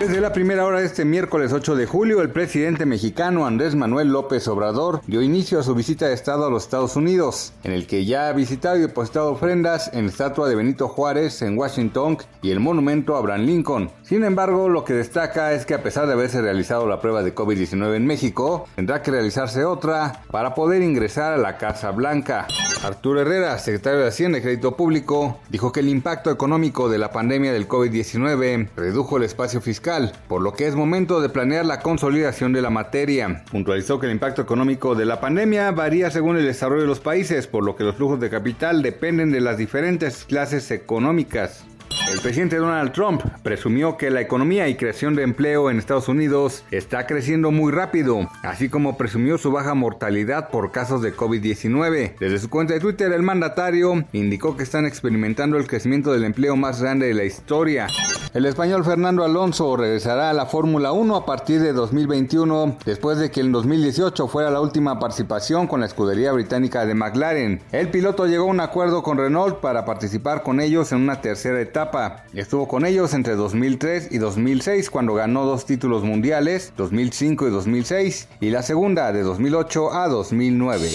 Desde la primera hora de este miércoles 8 de julio, el presidente mexicano Andrés Manuel López Obrador dio inicio a su visita de Estado a los Estados Unidos, en el que ya ha visitado y depositado ofrendas en la estatua de Benito Juárez en Washington y el monumento a Abraham Lincoln. Sin embargo, lo que destaca es que a pesar de haberse realizado la prueba de COVID-19 en México, tendrá que realizarse otra para poder ingresar a la Casa Blanca. Arturo Herrera, secretario de Hacienda y Crédito Público, dijo que el impacto económico de la pandemia del COVID-19 redujo el espacio fiscal por lo que es momento de planear la consolidación de la materia. Puntualizó que el impacto económico de la pandemia varía según el desarrollo de los países, por lo que los flujos de capital dependen de las diferentes clases económicas. El presidente Donald Trump presumió que la economía y creación de empleo en Estados Unidos está creciendo muy rápido, así como presumió su baja mortalidad por casos de COVID-19. Desde su cuenta de Twitter, el mandatario indicó que están experimentando el crecimiento del empleo más grande de la historia. El español Fernando Alonso regresará a la Fórmula 1 a partir de 2021, después de que en 2018 fuera la última participación con la escudería británica de McLaren. El piloto llegó a un acuerdo con Renault para participar con ellos en una tercera etapa Estuvo con ellos entre 2003 y 2006 cuando ganó dos títulos mundiales, 2005 y 2006, y la segunda de 2008 a 2009.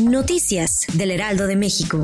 Noticias del Heraldo de México.